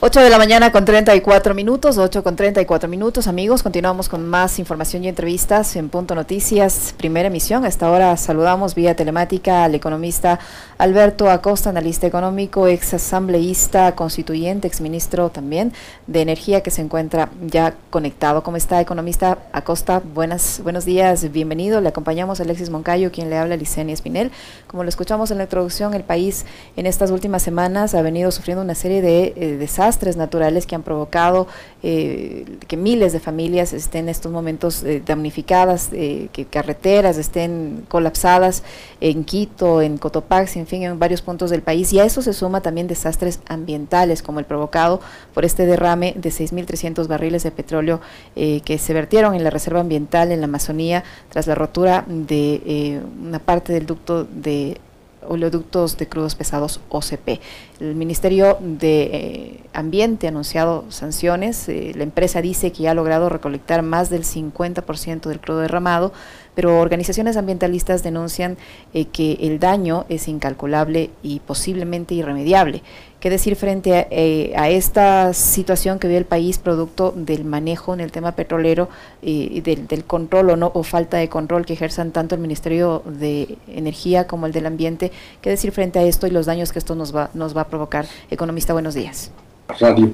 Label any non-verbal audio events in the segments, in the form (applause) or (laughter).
8 de la mañana con 34 minutos, 8 con 34 minutos, amigos. Continuamos con más información y entrevistas en Punto Noticias, primera emisión. A esta hora saludamos vía telemática al economista Alberto Acosta, analista económico, ex asambleísta, constituyente, ex ministro también de Energía, que se encuentra ya conectado. ¿Cómo está, economista Acosta? Buenas, buenos días, bienvenido. Le acompañamos a Alexis Moncayo, quien le habla, Licenia Espinel. Como lo escuchamos en la introducción, el país en estas últimas semanas ha venido sufriendo una serie de eh, desastres desastres naturales que han provocado eh, que miles de familias estén en estos momentos eh, damnificadas, eh, que carreteras estén colapsadas en Quito, en Cotopaxi, en fin, en varios puntos del país. Y a eso se suma también desastres ambientales, como el provocado por este derrame de 6.300 barriles de petróleo que se vertieron en la reserva ambiental en la Amazonía tras la rotura de una parte del ducto de oleoductos de crudos pesados OCP. El Ministerio de eh, Ambiente ha anunciado sanciones. Eh, la empresa dice que ya ha logrado recolectar más del 50% del crudo derramado, pero organizaciones ambientalistas denuncian eh, que el daño es incalculable y posiblemente irremediable. ¿Qué decir frente eh, a, esta situación que vive el país producto del manejo en el tema petrolero y del, control o, no, o falta de control que ejerzan tanto el Ministerio de Energía como el del Ambiente? ¿Qué decir frente a esto y los daños que esto nos va, nos va a provocar? Economista, buenos días. Radio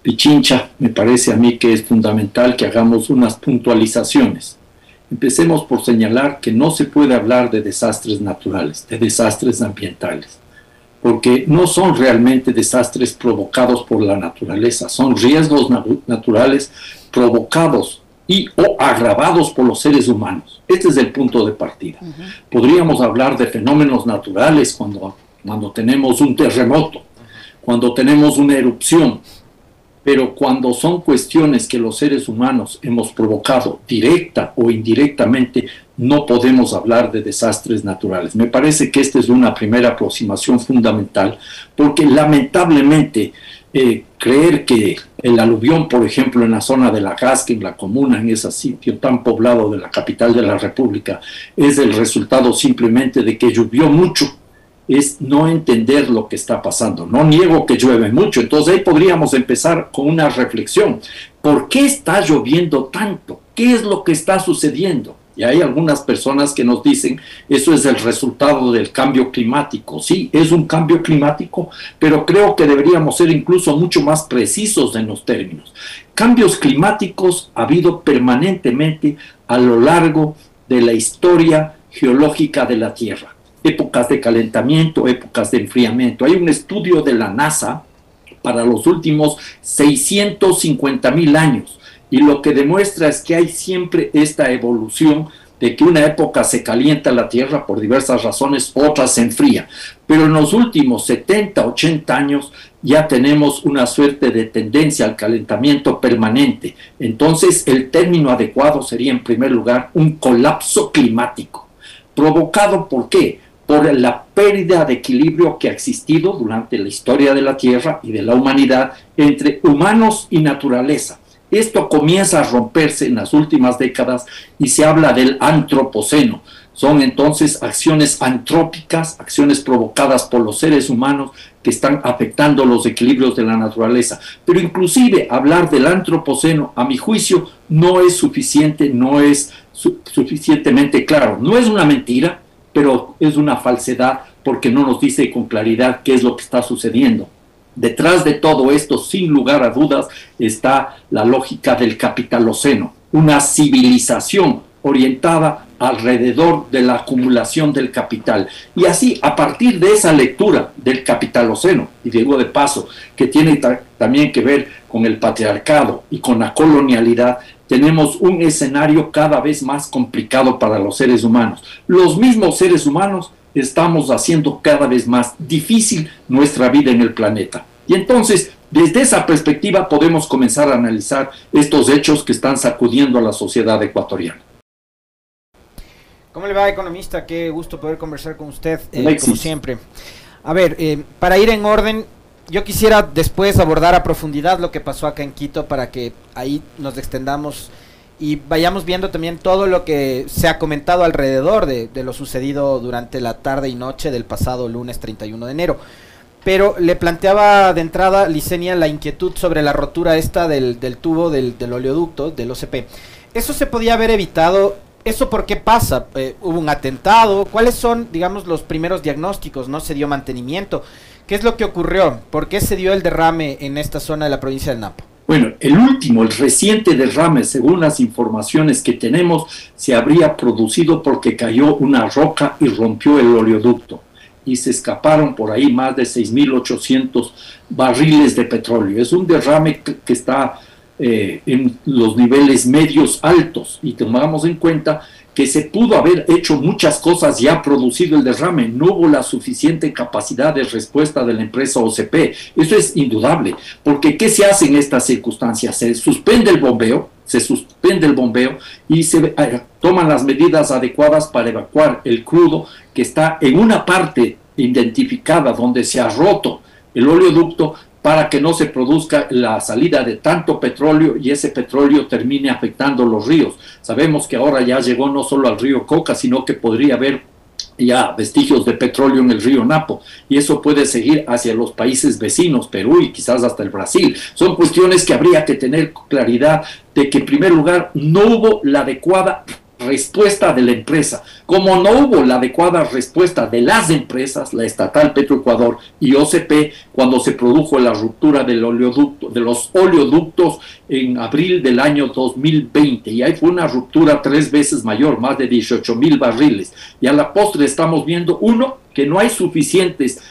Pichincha, me parece a mí que es fundamental que hagamos unas puntualizaciones. Empecemos por señalar que no se puede hablar de desastres naturales, de desastres ambientales porque no son realmente desastres provocados por la naturaleza, son riesgos naturales provocados y o agravados por los seres humanos. Este es el punto de partida. Podríamos hablar de fenómenos naturales cuando, cuando tenemos un terremoto, cuando tenemos una erupción, pero cuando son cuestiones que los seres humanos hemos provocado directa o indirectamente, no podemos hablar de desastres naturales. Me parece que esta es una primera aproximación fundamental, porque lamentablemente eh, creer que el aluvión, por ejemplo, en la zona de la Gasca, en la comuna, en ese sitio tan poblado de la capital de la República, es el resultado simplemente de que llovió mucho es no entender lo que está pasando. No niego que llueve mucho, entonces ahí podríamos empezar con una reflexión. ¿Por qué está lloviendo tanto? ¿Qué es lo que está sucediendo? Y hay algunas personas que nos dicen, eso es el resultado del cambio climático. Sí, es un cambio climático, pero creo que deberíamos ser incluso mucho más precisos en los términos. Cambios climáticos ha habido permanentemente a lo largo de la historia geológica de la Tierra épocas de calentamiento, épocas de enfriamiento. Hay un estudio de la NASA para los últimos 650 mil años y lo que demuestra es que hay siempre esta evolución de que una época se calienta la Tierra por diversas razones, otra se enfría. Pero en los últimos 70, 80 años ya tenemos una suerte de tendencia al calentamiento permanente. Entonces el término adecuado sería en primer lugar un colapso climático. ¿Provocado por qué? Por la pérdida de equilibrio que ha existido durante la historia de la Tierra y de la humanidad entre humanos y naturaleza. Esto comienza a romperse en las últimas décadas y se habla del antropoceno. Son entonces acciones antrópicas, acciones provocadas por los seres humanos que están afectando los equilibrios de la naturaleza. Pero inclusive hablar del antropoceno, a mi juicio, no es suficiente, no es suficientemente claro. No es una mentira, pero es una falsedad porque no nos dice con claridad qué es lo que está sucediendo. Detrás de todo esto, sin lugar a dudas, está la lógica del capitaloceno, una civilización orientada alrededor de la acumulación del capital. Y así, a partir de esa lectura del capitaloceno, y digo de paso, que tiene también que ver con el patriarcado y con la colonialidad, tenemos un escenario cada vez más complicado para los seres humanos. Los mismos seres humanos estamos haciendo cada vez más difícil nuestra vida en el planeta. Y entonces, desde esa perspectiva podemos comenzar a analizar estos hechos que están sacudiendo a la sociedad ecuatoriana. ¿Cómo le va, economista? Qué gusto poder conversar con usted, eh, como siempre. A ver, eh, para ir en orden, yo quisiera después abordar a profundidad lo que pasó acá en Quito para que ahí nos extendamos y vayamos viendo también todo lo que se ha comentado alrededor de, lo sucedido durante la tarde y noche del pasado lunes 31 de enero. pero le planteaba de entrada Licenia la inquietud sobre la rotura esta del, tubo del, oleoducto, del OCP. ¿Eso se podía haber evitado? ¿Eso por qué pasa? Eh, ¿Hubo un atentado? ¿Cuáles son, digamos, los primeros diagnósticos? ¿No se dio mantenimiento? ¿Qué es lo que ocurrió? ¿Por qué se dio el derrame en esta zona de la provincia del Napo? Bueno, el último, el reciente derrame, según las informaciones que tenemos, se habría producido porque cayó una roca y rompió el oleoducto y se escaparon por ahí más de 6.800 barriles de petróleo. Es un derrame que está eh, en los niveles medios altos y tomamos en cuenta que se pudo haber hecho muchas cosas ya producido el derrame, no hubo la suficiente capacidad de respuesta de la empresa OCP. Eso es indudable, porque ¿qué se hace en estas circunstancias? Se suspende el bombeo, se suspende el bombeo y se eh, toman las medidas adecuadas para evacuar el crudo que está en una parte identificada donde se ha roto el oleoducto para que no se produzca la salida de tanto petróleo y ese petróleo termine afectando los ríos. Sabemos que ahora ya llegó no solo al río Coca, sino que podría haber ya vestigios de petróleo en el río Napo y eso puede seguir hacia los países vecinos, Perú y quizás hasta el Brasil. Son cuestiones que habría que tener claridad de que en primer lugar no hubo la adecuada respuesta de la empresa. Como no hubo la adecuada respuesta de las empresas, la estatal Petroecuador y OCP, cuando se produjo la ruptura del oleoducto, de los oleoductos en abril del año 2020, y ahí fue una ruptura tres veces mayor, más de 18 mil barriles. Y a la postre estamos viendo, uno, que no hay suficientes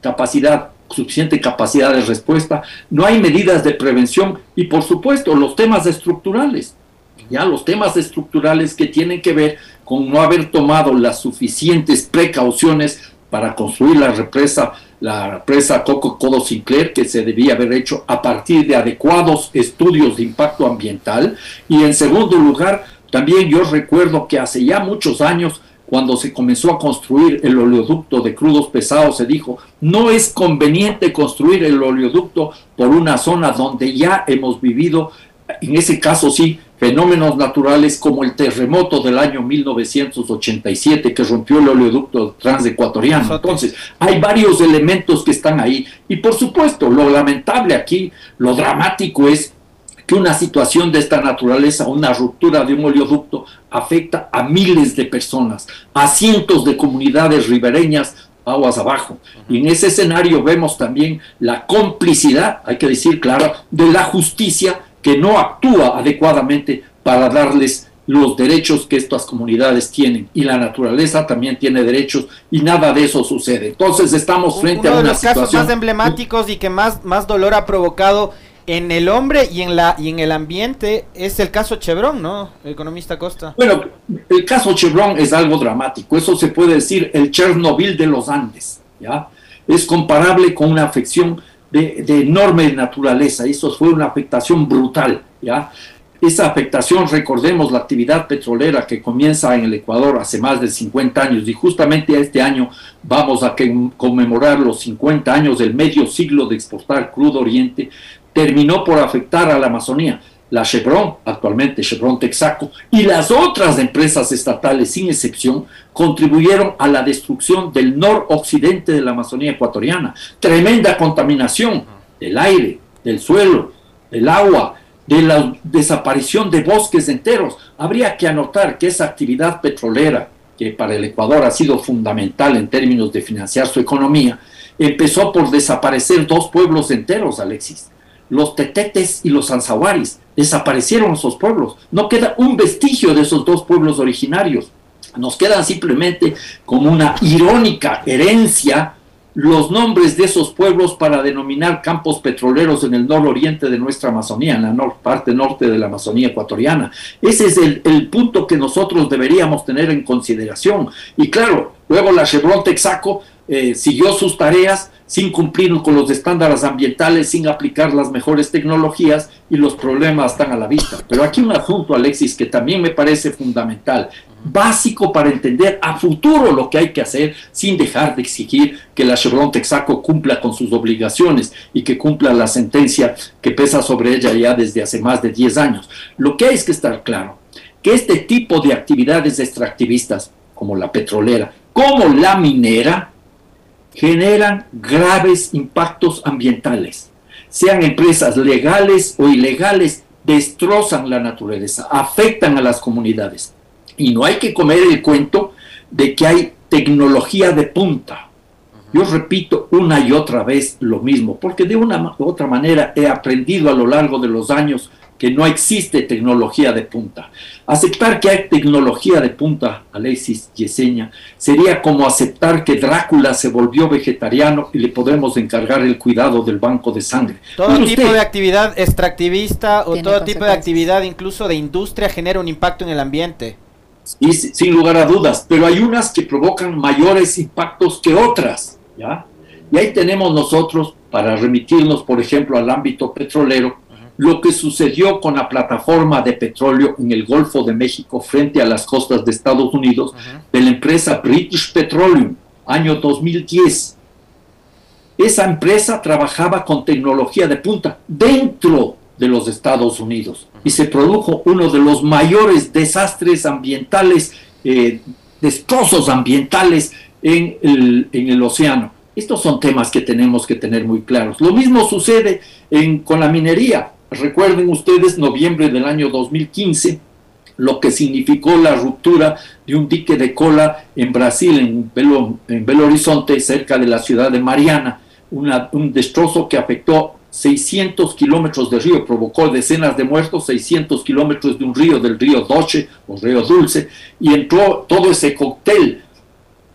capacidad suficiente capacidad de respuesta, no hay medidas de prevención y por supuesto los temas estructurales ya los temas estructurales que tienen que ver con no haber tomado las suficientes precauciones para construir la represa, la represa Coco Codo Sinclair, que se debía haber hecho a partir de adecuados estudios de impacto ambiental. Y en segundo lugar, también yo recuerdo que hace ya muchos años, cuando se comenzó a construir el oleoducto de crudos pesados, se dijo, no es conveniente construir el oleoducto por una zona donde ya hemos vivido, en ese caso sí, fenómenos naturales como el terremoto del año 1987 que rompió el oleoducto transecuatoriano. Entonces, hay varios elementos que están ahí. Y por supuesto, lo lamentable aquí, lo dramático es que una situación de esta naturaleza, una ruptura de un oleoducto, afecta a miles de personas, a cientos de comunidades ribereñas, aguas abajo. Y en ese escenario vemos también la complicidad, hay que decir claro, de la justicia que no actúa adecuadamente para darles los derechos que estas comunidades tienen y la naturaleza también tiene derechos y nada de eso sucede. Entonces estamos frente a una de los casos más emblemáticos y que más, más dolor ha provocado en el hombre y en la y en el ambiente es el caso Chevron, ¿no? economista Costa. Bueno, el caso Chevron es algo dramático. Eso se puede decir el Chernobyl de los Andes, ¿ya? Es comparable con una afección de, enorme naturaleza. Eso fue una afectación brutal, ¿ya? Esa afectación, recordemos la actividad petrolera que comienza en el Ecuador hace más de 50 años y justamente este año vamos a conmemorar los 50 años del medio siglo de exportar crudo oriente, terminó por afectar a la Amazonía la Chevron, actualmente Chevron Texaco, y las otras empresas estatales, sin excepción, contribuyeron a la destrucción del noroccidente de la Amazonía ecuatoriana. Tremenda contaminación del aire, del suelo, del agua, de la desaparición de bosques enteros. Habría que anotar que esa actividad petrolera, que para el Ecuador ha sido fundamental en términos de financiar su economía, empezó por desaparecer dos pueblos enteros, Alexis los tetetes y los anzahuaris. Desaparecieron esos pueblos. No queda un vestigio de esos dos pueblos originarios. Nos quedan simplemente como una irónica herencia los nombres de esos pueblos para denominar campos petroleros en el nororiente de nuestra Amazonía, en la parte norte de la Amazonía ecuatoriana. Ese es el, el, punto que nosotros deberíamos tener en consideración. Y claro, luego la Chevron Texaco eh, siguió sus tareas sin cumplir con los estándares ambientales, sin aplicar las mejores tecnologías y los problemas están a la vista. Pero aquí un asunto, Alexis, que también me parece fundamental, básico para entender a futuro lo que hay que hacer sin dejar de exigir que la Chevron Texaco cumpla con sus obligaciones y que cumpla la sentencia que pesa sobre ella ya desde hace más de 10 años. Lo que hay es que estar claro, que este tipo de actividades extractivistas, como la petrolera, como la minera, generan graves impactos ambientales. Sean empresas legales o ilegales, destrozan la naturaleza, afectan a las comunidades. Y no hay que comer el cuento de que hay tecnología de punta. Yo repito una y otra vez lo mismo, porque de una u otra manera he aprendido a lo largo de los años que no existe tecnología de punta. Aceptar que hay tecnología de punta, Alexis Yeseña, sería como aceptar que Drácula se volvió vegetariano y le podemos encargar el cuidado del banco de sangre. Todo tipo de actividad extractivista o todo tipo de actividad incluso de industria genera un impacto en el ambiente. Sí, sin lugar a dudas, pero hay unas que provocan mayores impactos que otras, ¿ya? Y ahí tenemos nosotros, para remitirnos, por ejemplo, al ámbito petrolero, lo que sucedió con la plataforma de petróleo en el Golfo de México frente a las costas de Estados Unidos de la empresa British Petroleum, año 2010. Esa empresa trabajaba con tecnología de punta dentro de los Estados Unidos y se produjo uno de los mayores desastres ambientales, eh, destrozos ambientales en el, en el océano. Estos son temas que tenemos que tener muy claros. Lo mismo sucede en, con la minería. Recuerden ustedes noviembre del año 2015, lo que significó la ruptura de un dique de cola en Brasil, en Belo, en Belo Horizonte, cerca de la ciudad de Mariana, un destrozo que afectó 600 kilómetros de río, provocó decenas de muertos, 600 kilómetros de un río, del río Doche o río Dulce, y entró todo ese cóctel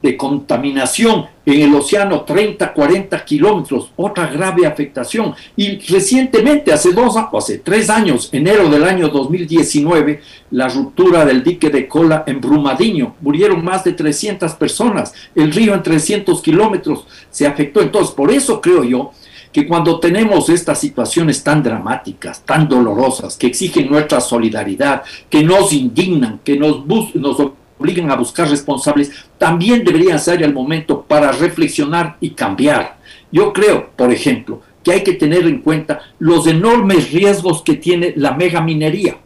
de contaminación en el océano 30, 40 kilómetros, otra grave afectación. Y recientemente, hace dos, hace tres años, enero del año 2019, la ruptura del dique de cola en Brumadinho, murieron más de 300 personas, el río en 300 kilómetros se afectó. Entonces, por eso creo yo que cuando tenemos estas situaciones tan dramáticas, tan dolorosas, que exigen nuestra solidaridad, que nos indignan, que nos, nos obligan a buscar responsables, también debería ser el momento para reflexionar y cambiar. Yo creo, por ejemplo, que hay que tener en cuenta los enormes riesgos que tiene la mega minería.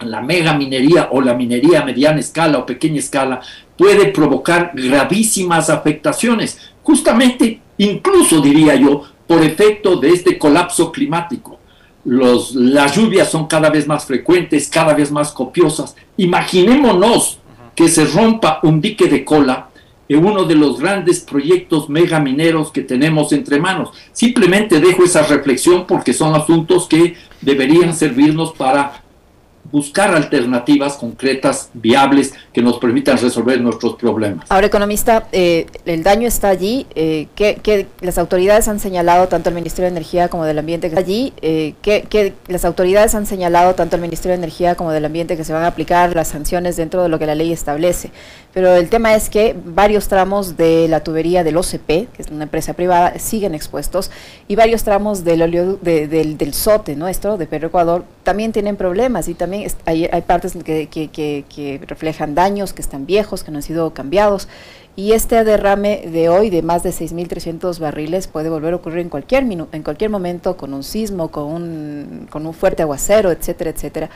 La mega minería o la minería a mediana escala o pequeña escala puede provocar gravísimas afectaciones, justamente, incluso diría yo, por efecto de este colapso climático. Los, las lluvias son cada vez más frecuentes, cada vez más copiosas. Imaginémonos que se rompa un dique de cola en uno de los grandes proyectos megamineros que tenemos entre manos. Simplemente dejo esa reflexión porque son asuntos que deberían servirnos para buscar alternativas concretas, viables, que nos permitan resolver nuestros problemas. Ahora, economista, eh, el daño está allí, eh, que, las autoridades han señalado, tanto el Ministerio de Energía como del Ambiente, que allí, eh, las autoridades han señalado, tanto el Ministerio de Energía como del Ambiente, que se van a aplicar las sanciones dentro de lo que la ley establece. Pero el tema es que varios tramos de la tubería del OCP, que es una empresa privada, siguen expuestos, y varios tramos del, del, del SOTE nuestro, de Perú Ecuador, también tienen problemas y también hay, partes que, reflejan daños, que están viejos, que no han sido cambiados. Y este derrame de hoy de más de 6.300 barriles puede volver a ocurrir en cualquier, en cualquier momento con un sismo, con un, con un fuerte aguacero, etcétera, etcétera.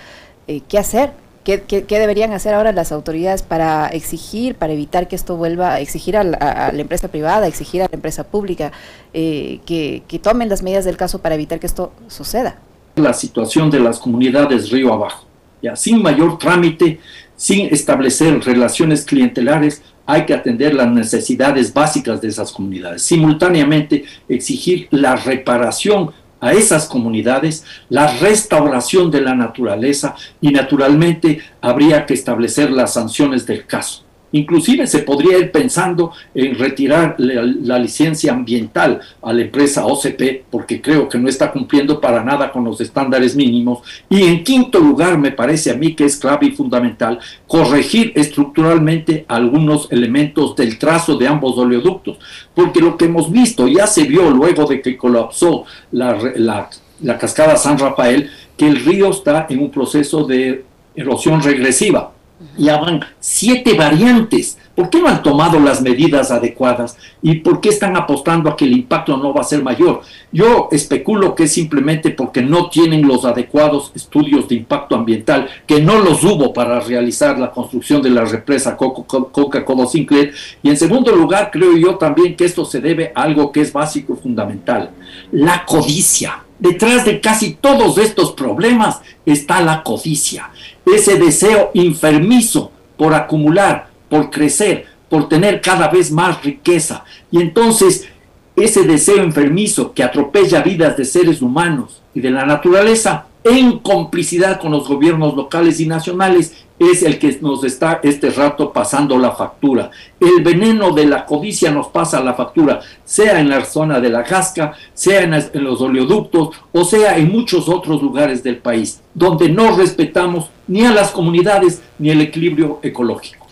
Eh, ¿Qué hacer? ¿Qué, deberían hacer ahora las autoridades para exigir, para evitar que esto vuelva exigir a la, empresa privada, exigir a la empresa pública eh, que, que tomen las medidas del caso para evitar que esto suceda? La situación de las comunidades río abajo ya, sin mayor trámite, sin establecer relaciones clientelares, hay que atender las necesidades básicas de esas comunidades. Simultáneamente, exigir la reparación a esas comunidades, la restauración de la naturaleza y naturalmente habría que establecer las sanciones del caso. Inclusive se podría ir pensando en retirar la, licencia ambiental a la empresa OCP porque creo que no está cumpliendo para nada con los estándares mínimos. Y en quinto lugar, me parece a mí que es clave y fundamental corregir estructuralmente algunos elementos del trazo de ambos oleoductos. Porque lo que hemos visto ya se vio luego de que colapsó la, la cascada San Rafael, que el río está en un proceso de erosión regresiva ya van siete variantes ¿Por qué no han tomado las medidas adecuadas? ¿Y por qué están apostando a que el impacto no va a ser mayor? Yo especulo que es simplemente porque no tienen los adecuados estudios de impacto ambiental, que no los hubo para realizar la construcción de la represa Coca-Cola Sinclair. Y en segundo lugar, creo yo también que esto se debe a algo que es básico y fundamental, la codicia. Detrás de casi todos estos problemas está la codicia, ese deseo enfermizo por acumular, por crecer, por tener cada vez más riqueza. Y entonces ese deseo enfermizo que atropella vidas de seres humanos y de la naturaleza en complicidad con los gobiernos locales y nacionales es el que nos está este rato pasando la factura. El veneno de la codicia nos pasa la factura, sea en la zona de la Gasca, sea en, en los oleoductos o sea en muchos otros lugares del país, donde no respetamos ni a las comunidades ni el equilibrio ecológico.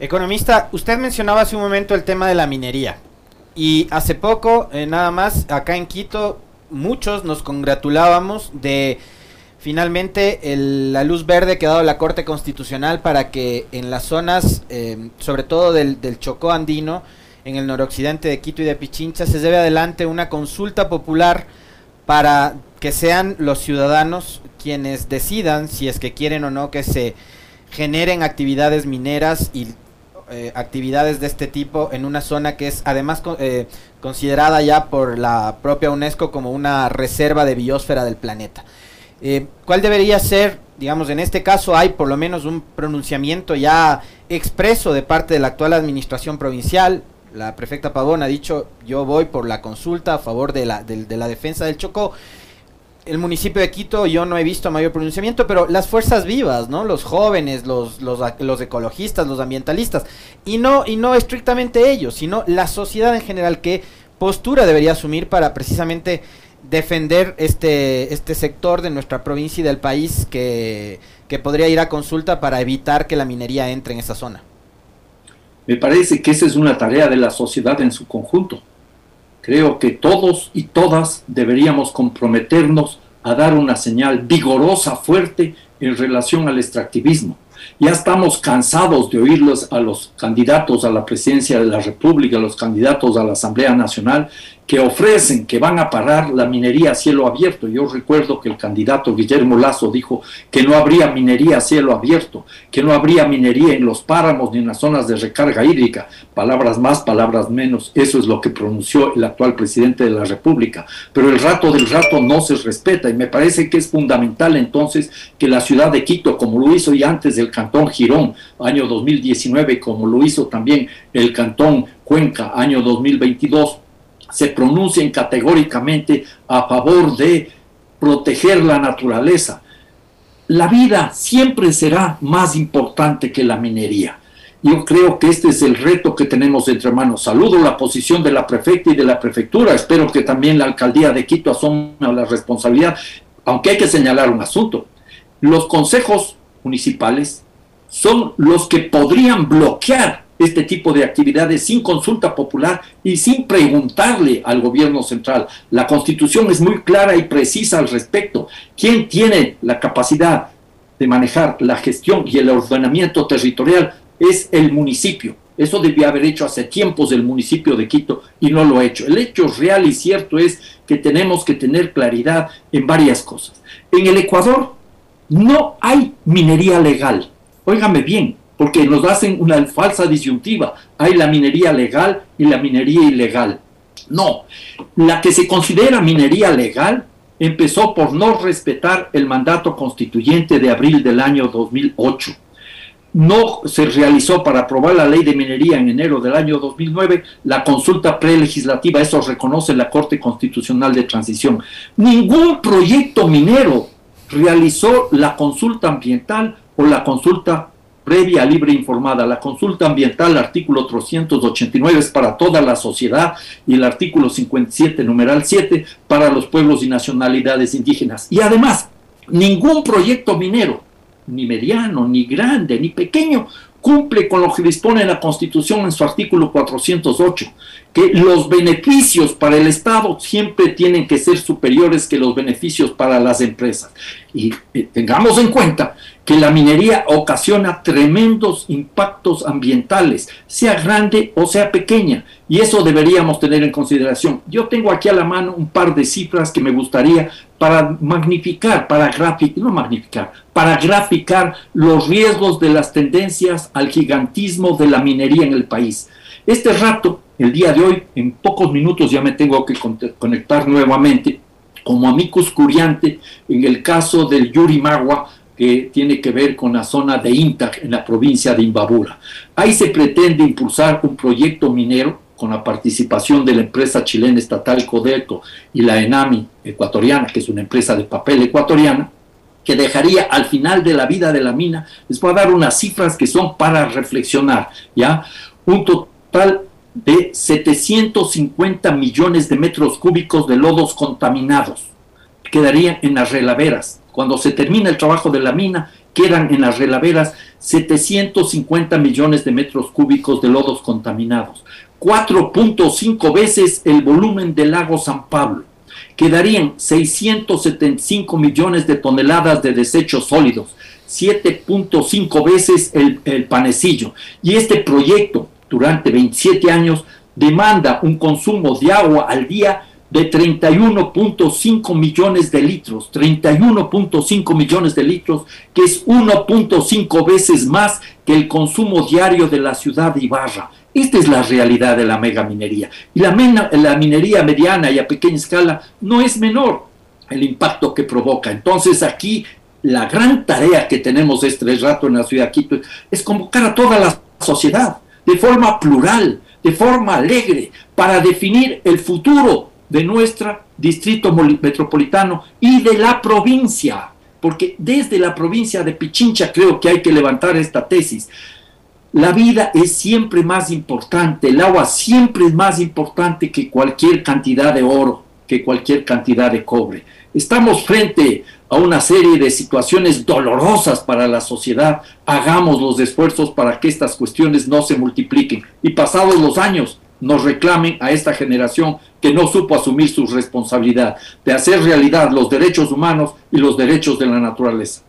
Economista, usted mencionaba hace un momento el tema de la minería. Y hace poco, eh, nada más, acá en Quito, muchos nos congratulábamos de finalmente la luz verde que ha dado la Corte Constitucional para que en las zonas, eh, sobre todo del, del, Chocó andino, en el noroccidente de Quito y de Pichincha, se lleve adelante una consulta popular para que sean los ciudadanos quienes decidan si es que quieren o no que se generen actividades mineras y eh, actividades de este tipo en una zona que es además eh, considerada ya por la propia UNESCO como una reserva de biosfera del planeta. Eh, ¿Cuál debería ser, digamos, en este caso hay por lo menos un pronunciamiento ya expreso de parte de la actual administración provincial? La prefecta Pavón ha dicho, yo voy por la consulta a favor de la, de la defensa del Chocó el municipio de Quito yo no he visto mayor pronunciamiento, pero las fuerzas vivas, ¿no? Los jóvenes, los, los, ecologistas, los ambientalistas, y no, y no estrictamente ellos, sino la sociedad en general, ¿qué postura debería asumir para precisamente defender este, este sector de nuestra provincia y del país que, que podría ir a consulta para evitar que la minería entre en esa zona? Me parece que esa es una tarea de la sociedad en su conjunto creo que todos y todas deberíamos comprometernos a dar una señal vigorosa, fuerte en relación al extractivismo. Ya estamos cansados de oírlos a los candidatos a la presidencia de la República, a los candidatos a la Asamblea Nacional, que ofrecen que van a parar la minería a cielo abierto. Yo recuerdo que el candidato Guillermo Lazo dijo que no habría minería a cielo abierto, que no habría minería en los páramos ni en las zonas de recarga hídrica. Palabras más, palabras menos. Eso es lo que pronunció el actual presidente de la República. Pero el rato del rato no se respeta y me parece que es fundamental entonces que la ciudad de Quito, como lo hizo ya antes del cantón Girón, año 2019, como lo hizo también el cantón Cuenca, año 2022, se pronuncien categóricamente a favor de proteger la naturaleza. La vida siempre será más importante que la minería. Yo creo que este es el reto que tenemos entre manos. Saludo la posición de la prefecta y de la prefectura. Espero que también la alcaldía de Quito asuma la responsabilidad, aunque hay que señalar un asunto. Los consejos municipales son los que podrían bloquear este tipo de actividades sin consulta popular y sin preguntarle al gobierno central. La constitución es muy clara y precisa al respecto. ¿Quién tiene la capacidad de manejar la gestión y el ordenamiento territorial? Es el municipio. Eso debía haber hecho hace tiempos el municipio de Quito y no lo ha hecho. El hecho real y cierto es que tenemos que tener claridad en varias cosas. En el Ecuador no hay minería legal. Óigame bien, porque nos hacen una falsa disyuntiva. Hay la minería legal y la minería ilegal. No, la que se considera minería legal empezó por no respetar el mandato constituyente de abril del año 2008. No se realizó para aprobar la ley de minería en enero del año 2009 la consulta prelegislativa, eso reconoce la Corte Constitucional de Transición. Ningún proyecto minero realizó la consulta ambiental o la consulta previa, libre e informada. La consulta ambiental, artículo 389, es para toda la sociedad y el artículo 57, numeral 7, para los pueblos y nacionalidades indígenas. Y además, ningún proyecto minero, ni mediano, ni grande, ni pequeño, cumple con lo que dispone la Constitución en su artículo 408, que los beneficios para el Estado siempre tienen que ser superiores que los beneficios para las empresas. Y eh, tengamos en cuenta que la minería ocasiona tremendos impactos ambientales, sea grande o sea pequeña, y eso deberíamos tener en consideración. Yo tengo aquí a la mano un par de cifras que me gustaría para magnificar, para graficar, no magnificar, para graficar los riesgos de las tendencias al gigantismo de la minería en el país. Este rato, el día de hoy, en pocos minutos ya me tengo que conectar nuevamente como amicus curiante en el caso del Yurimagua, que tiene que ver con la zona de Intac en la provincia de Imbabura. Ahí se pretende impulsar un proyecto minero con la participación de la empresa chilena estatal Codelco y la ENAMI ecuatoriana, que es una empresa de papel ecuatoriana, que dejaría al final de la vida de la mina, les voy a dar unas cifras que son para reflexionar, ¿ya? Un total de 750 millones de metros cúbicos de lodos contaminados. Quedarían en las relaveras. Cuando se termina el trabajo de la mina, quedan en las relaveras 750 millones de metros cúbicos de lodos contaminados. 4.5 veces el volumen del lago San Pablo. Quedarían 675 millones de toneladas de desechos sólidos, 7.5 veces el, el panecillo. Y este proyecto durante 27 años demanda un consumo de agua al día de 31.5 millones de litros, 31.5 millones de litros, que es 1.5 veces más que el consumo diario de la ciudad de Ibarra. Esta es la realidad de la mega minería. Y la, la minería mediana y a pequeña escala no es menor el impacto que provoca. Entonces aquí la gran tarea que tenemos este rato en la ciudad de Quito es convocar a toda la sociedad de forma plural, de forma alegre, para definir el futuro de nuestro distrito metropolitano y de la provincia, porque desde la provincia de Pichincha creo que hay que levantar esta tesis. La vida es siempre más importante, el agua siempre es más importante que cualquier cantidad de oro, que cualquier cantidad de cobre. Estamos frente a una serie de situaciones dolorosas para la sociedad, hagamos los esfuerzos para que estas cuestiones no se multipliquen y pasados los años nos reclamen a esta generación que no supo asumir su responsabilidad de hacer realidad los derechos humanos y los derechos de la naturaleza.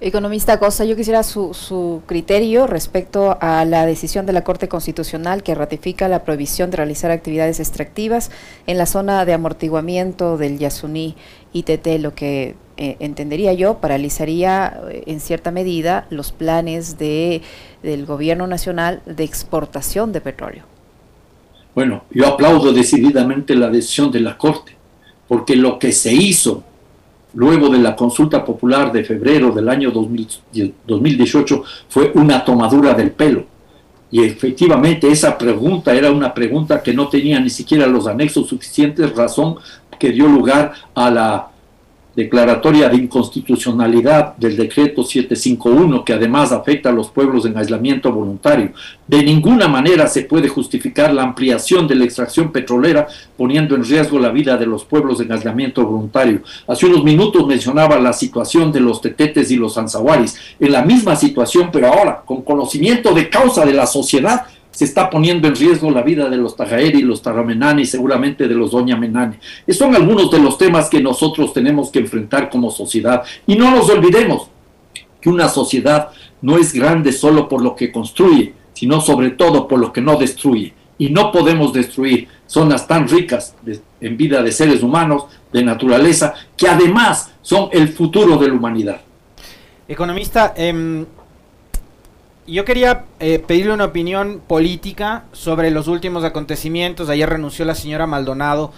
Economista Costa, yo quisiera su, su, criterio respecto a la decisión de la Corte Constitucional que ratifica la prohibición de realizar actividades extractivas en la zona de amortiguamiento del Yasuní ITT, lo que eh, entendería yo paralizaría eh, en cierta medida los planes de, del gobierno nacional de exportación de petróleo. Bueno, yo aplaudo decididamente la decisión de la Corte, porque lo que se hizo luego de la consulta popular de febrero del año 2018 fue una tomadura del pelo. Y efectivamente esa pregunta era una pregunta que no tenía ni siquiera los anexos suficientes, razón que dio lugar a la declaratoria de inconstitucionalidad del decreto 751, que además afecta a los pueblos en aislamiento voluntario. De ninguna manera se puede justificar la ampliación de la extracción petrolera poniendo en riesgo la vida de los pueblos en aislamiento voluntario. Hace unos minutos mencionaba la situación de los tetetes y los anzahuaris, en la misma situación, pero ahora con conocimiento de causa de la sociedad se está poniendo en riesgo la vida de los Tajaeri, los Tarramenani seguramente de los Doña Menani. Son algunos de los temas que nosotros tenemos que enfrentar como sociedad. Y no nos olvidemos que una sociedad no es grande solo por lo que construye, sino sobre todo por lo que no destruye. Y no podemos destruir zonas tan ricas en vida de seres humanos, de naturaleza, que además son el futuro de la humanidad. Economista, eh, yo quería eh, pedirle una opinión política sobre los últimos acontecimientos. Ayer renunció la señora Maldonado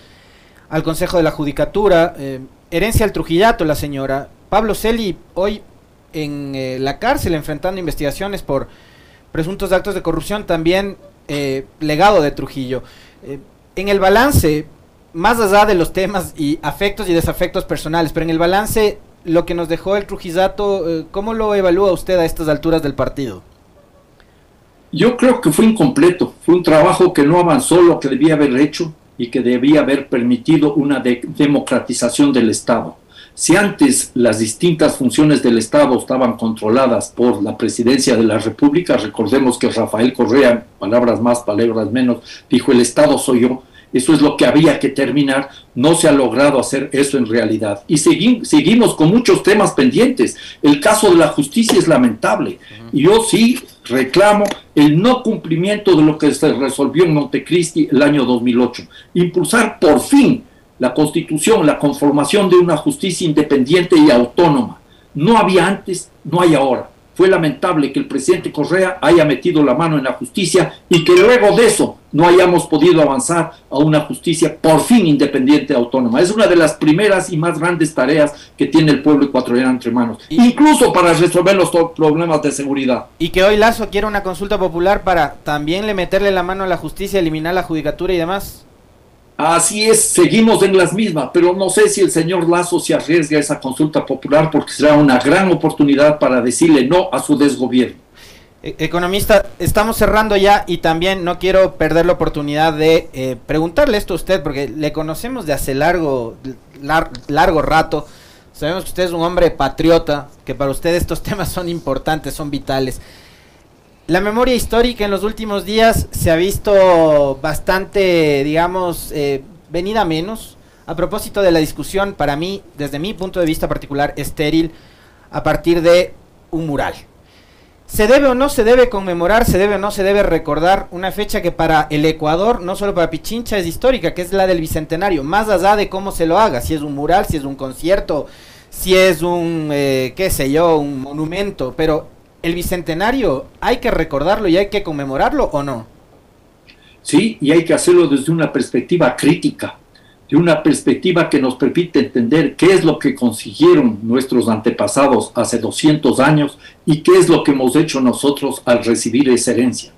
al Consejo de la Judicatura. Eh, herencia al Trujillato, la señora. Pablo Celi, hoy en eh, la cárcel enfrentando investigaciones por presuntos actos de corrupción, también legado de Trujillo. en el balance, más allá de los temas y afectos y desafectos personales, pero en el balance, lo que nos dejó el Trujillato, ¿cómo lo evalúa usted a estas alturas del partido? Yo creo que fue incompleto, fue un trabajo que no avanzó lo que debía haber hecho y que debía haber permitido una democratización del Estado. Si antes las distintas funciones del Estado estaban controladas por la presidencia de la República, recordemos que Rafael Correa, palabras más, palabras menos, dijo el Estado soy yo, Eso es lo que había que terminar. No se ha logrado hacer eso en realidad. Y seguimos con muchos temas pendientes. El caso de la justicia es lamentable. Y yo sí reclamo el no cumplimiento de lo que se resolvió en Montecristi el año 2008. Impulsar por fin la constitución, la conformación de una justicia independiente y autónoma. No había antes, no hay ahora. Fue lamentable que el presidente Correa haya metido la mano en la justicia y que luego de eso no hayamos podido avanzar a una justicia por fin independiente y autónoma. Es una de las primeras y más grandes tareas que tiene el pueblo ecuatoriano entre manos, incluso para resolver los problemas de seguridad. Y que hoy Lazo quiere una consulta popular para también le meterle la mano a la justicia, eliminar la judicatura y demás. Así es, seguimos en las mismas, pero no sé si el señor Lazo se arriesga a esa consulta popular porque será una gran oportunidad para decirle no a su desgobierno. E, economista, estamos cerrando ya y también no quiero perder la oportunidad de eh, preguntarle esto a usted porque le conocemos de hace largo, largo rato. Sabemos que usted es un hombre patriota, que para usted estos (laughs) temas son importantes, son vitales. La memoria histórica en los últimos días se ha visto bastante, digamos, eh, venida menos. A propósito de la discusión, para mí, desde mi punto de vista particular, estéril, a partir de un mural. ¿Se debe o no se debe conmemorar, se debe o no se debe recordar una fecha que para el Ecuador, no solo para Pichincha, es histórica, que es la del Bicentenario, más allá de cómo se lo haga, si es un mural, si es un concierto, si es un, eh, qué sé yo, un monumento, pero el bicentenario hay que recordarlo y hay que conmemorarlo o no? Sí, y hay que hacerlo desde una perspectiva crítica, de una perspectiva que nos permite entender qué es lo que consiguieron nuestros antepasados hace 200 años y qué es lo que hemos hecho nosotros al recibir esa herencia.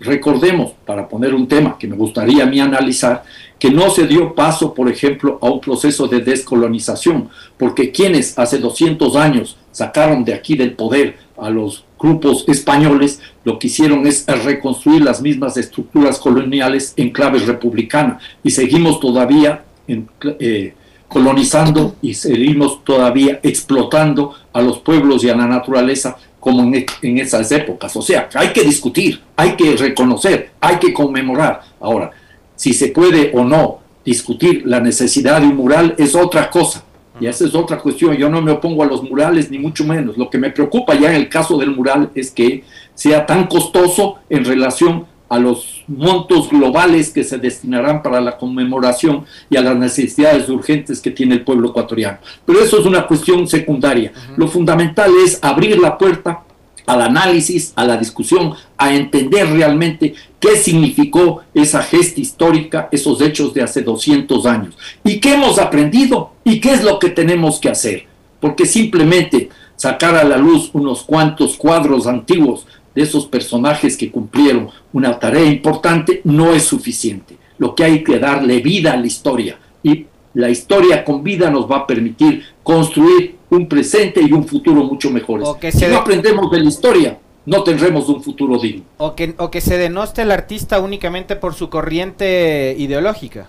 Recordemos, para poner un tema que me gustaría a mí analizar, que no se dio paso, por ejemplo, a un proceso de descolonización, porque quienes hace 200 años sacaron de aquí del poder a los grupos españoles, lo que hicieron es reconstruir las mismas estructuras coloniales en clave republicana y seguimos todavía eh, colonizando y seguimos todavía explotando a los pueblos y a la naturaleza como en, en esas épocas. O sea, hay que discutir, hay que reconocer, hay que conmemorar. Ahora, si se puede o no discutir la necesidad de un mural es otra cosa. Y esa es otra cuestión. Yo no me opongo a los murales, ni mucho menos. Lo que me preocupa ya en el caso del mural es que sea tan costoso en relación a los montos globales que se destinarán para la conmemoración y a las necesidades urgentes que tiene el pueblo ecuatoriano. Pero eso es una cuestión secundaria. Lo fundamental es abrir la puerta al análisis, a la discusión, a entender realmente qué significó esa gesta histórica, esos hechos de hace 200 años, y qué hemos aprendido y qué es lo que tenemos que hacer. Porque simplemente sacar a la luz unos cuantos cuadros antiguos de esos personajes que cumplieron una tarea importante no es suficiente. Lo que hay que darle vida a la historia y la historia con vida nos va a permitir construir un presente y un futuro mucho mejores. si no aprendemos de la historia, no tendremos un futuro digno. O que, o que se denoste el artista únicamente por su corriente ideológica.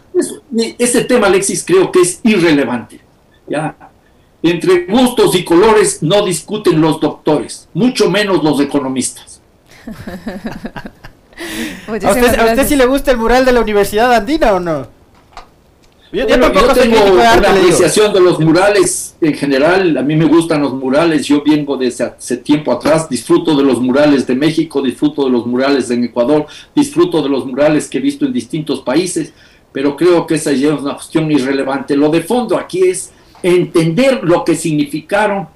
ese tema, Alexis, creo que es irrelevante. ¿ya? Entre gustos y colores no discuten los doctores, mucho menos los economistas. (laughs) ¿A usted, ¿A usted sí le gusta el mural de la Universidad Andina o no? Yo, tengo una apreciación de los murales en general, a mí me gustan los murales, yo vengo desde hace tiempo atrás, disfruto de los murales de México, disfruto de los murales en Ecuador, disfruto de los murales que he visto en distintos países, pero creo que esa ya es una cuestión irrelevante. Lo de fondo aquí es entender lo que significaron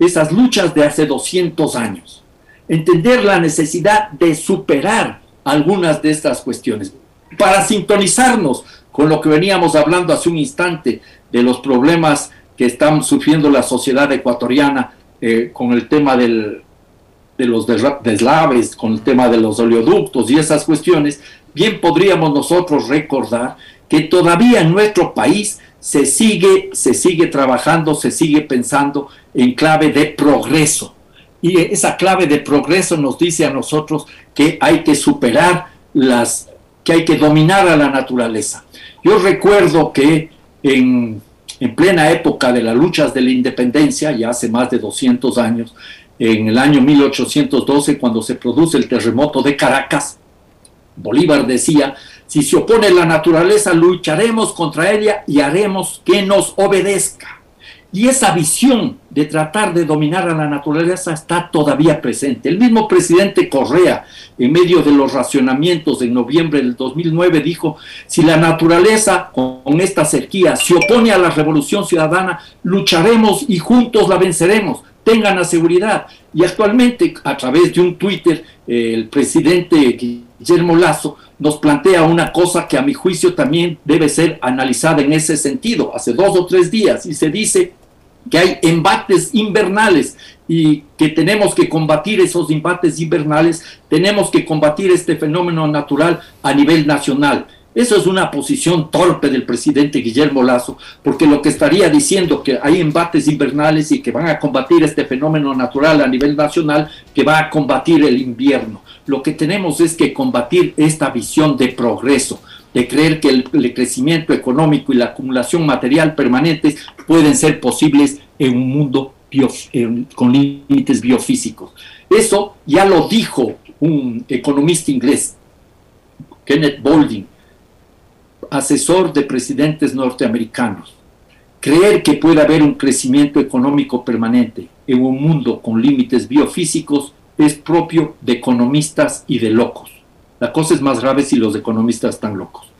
esas luchas de hace 200 años, entender la necesidad de superar algunas de estas cuestiones. Para sintonizarnos con lo que veníamos hablando hace un instante de los problemas que están sufriendo la sociedad ecuatoriana eh, con el tema del, de los deslaves, con el tema de los oleoductos y esas cuestiones, bien podríamos nosotros recordar que todavía en nuestro país se sigue, se sigue trabajando, se sigue pensando en clave de progreso. Y esa clave de progreso nos dice a nosotros que hay que superar las, que hay que dominar a la naturaleza. Yo recuerdo que en, plena época de las luchas de la independencia, ya hace más de 200 años, en el año 1812, cuando se produce el terremoto de Caracas, Bolívar decía, si se opone la naturaleza, lucharemos contra ella y haremos que nos obedezca. Y esa visión de tratar de dominar a la naturaleza está todavía presente. El mismo presidente Correa, en medio de los racionamientos en noviembre del 2009, dijo, si la naturaleza con esta sequía se opone a la revolución ciudadana, lucharemos y juntos la venceremos. Tengan la seguridad. Y actualmente, a través de un Twitter, el presidente Guillermo Lazo nos plantea una cosa que a mi juicio también debe ser analizada en ese sentido. Hace dos o tres días, y se dice que hay embates invernales y que tenemos que combatir esos embates invernales, tenemos que combatir este fenómeno natural a nivel nacional. Eso es una posición torpe del presidente Guillermo Lazo, porque lo que estaría diciendo que hay embates invernales y que van a combatir este fenómeno natural a nivel nacional, que va a combatir el invierno. Lo que tenemos es que combatir esta visión de progreso, de creer que el, crecimiento económico y la acumulación material permanentes pueden ser posibles en un mundo con límites biofísicos. Eso ya lo dijo un economista inglés, Kenneth Boulding, asesor de presidentes norteamericanos. Creer que puede haber un crecimiento económico permanente en un mundo con límites biofísicos es propio de economistas y de locos. La cosa es más grave si los economistas están locos.